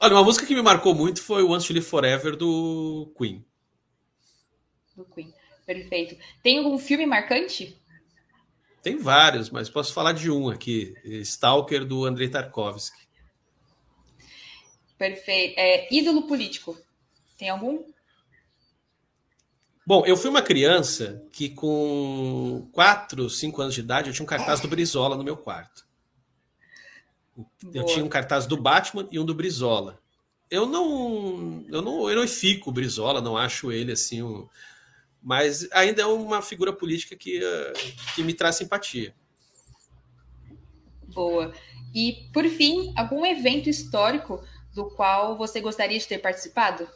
Olha, uma música que me marcou muito foi o Once to Live Forever do Queen do Queen. Perfeito. Tem algum filme marcante? Tem vários, mas posso falar de um aqui: Stalker, do Andrei Tarkovsky. Perfeito. É, ídolo político. Tem algum? Bom, eu fui uma criança que com 4, 5 anos de idade eu tinha um cartaz do Brizola no meu quarto. Boa. Eu tinha um cartaz do Batman e um do Brizola. Eu não, eu não, eu não fico o Brizola, não acho ele assim um, mas ainda é uma figura política que, eh, que me traz simpatia. Boa. E, por fim, algum evento histórico do qual você gostaria de ter participado?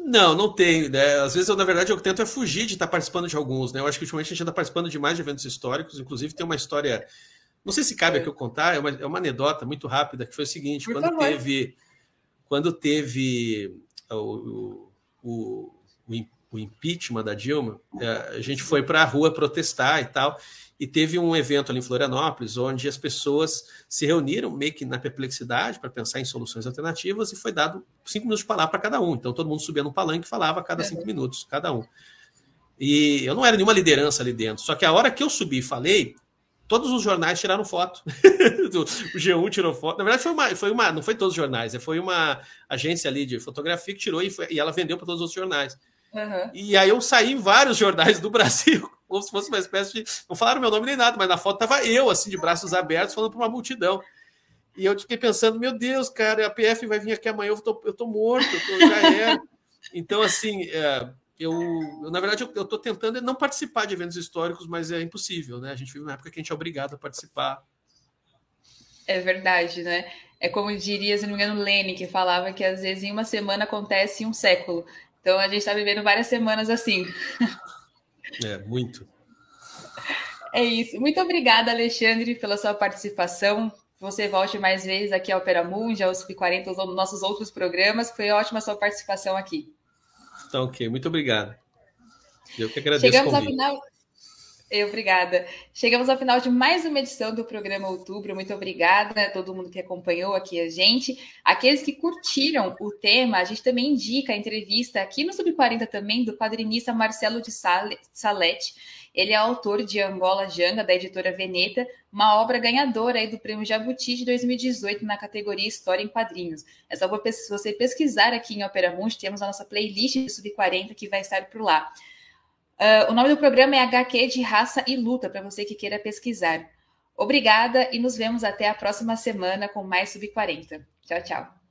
Não, não tenho. Né? Às vezes, eu, na verdade, eu tento é fugir de estar participando de alguns. Né? Eu acho que ultimamente a gente está participando de mais de eventos históricos. Inclusive, tem uma história. Não sei se cabe é. aqui eu contar, é uma, é uma anedota muito rápida, que foi o seguinte: Por quando favor. teve. Quando teve o, o, o impeachment da Dilma, é, a gente foi para a rua protestar e tal, e teve um evento ali em Florianópolis onde as pessoas se reuniram meio que na perplexidade para pensar em soluções alternativas e foi dado cinco minutos de palavra para cada um. Então todo mundo subia no palanque e falava a cada cinco minutos, cada um. E eu não era nenhuma liderança ali dentro, só que a hora que eu subi e falei, todos os jornais tiraram foto. o G1 tirou foto. Na verdade, foi uma, foi uma, não foi todos os jornais, né? foi uma agência ali de fotografia que tirou e, foi, e ela vendeu para todos os jornais. Uhum. E aí eu saí em vários jornais do Brasil, como se fosse uma espécie de. Não falaram meu nome nem nada, mas na foto tava eu, assim, de braços abertos, falando para uma multidão. E eu fiquei pensando, meu Deus, cara, a PF vai vir aqui amanhã, eu tô, eu tô morto, eu tô, já é. Então, assim, é, eu, eu, na verdade, eu estou tentando não participar de eventos históricos, mas é impossível, né? A gente vive uma época que a gente é obrigado a participar. É verdade, né? É como diria, se não me engano, Lene, que falava que às vezes em uma semana acontece um século. Então a gente está vivendo várias semanas assim. É, muito. É isso. Muito obrigada, Alexandre, pela sua participação. Você volte mais vezes aqui ao Opera Mundi, aos 40 os nossos outros programas. Foi ótima a sua participação aqui. Tá ok, muito obrigado. Eu que agereço Chegamos ao final. Obrigada. Chegamos ao final de mais uma edição do programa Outubro. Muito obrigada a todo mundo que acompanhou aqui a gente. Aqueles que curtiram o tema, a gente também indica a entrevista aqui no Sub40 também do quadrinista Marcelo de Salete. Ele é autor de Angola Janga, da editora Veneta, uma obra ganhadora do Prêmio Jabuti de 2018 na categoria História em Quadrinhos. É só você pesquisar aqui em Opera Mundi, temos a nossa playlist do Sub40 que vai estar por lá. Uh, o nome do programa é HQ de Raça e Luta, para você que queira pesquisar. Obrigada e nos vemos até a próxima semana com mais Sub 40. Tchau, tchau.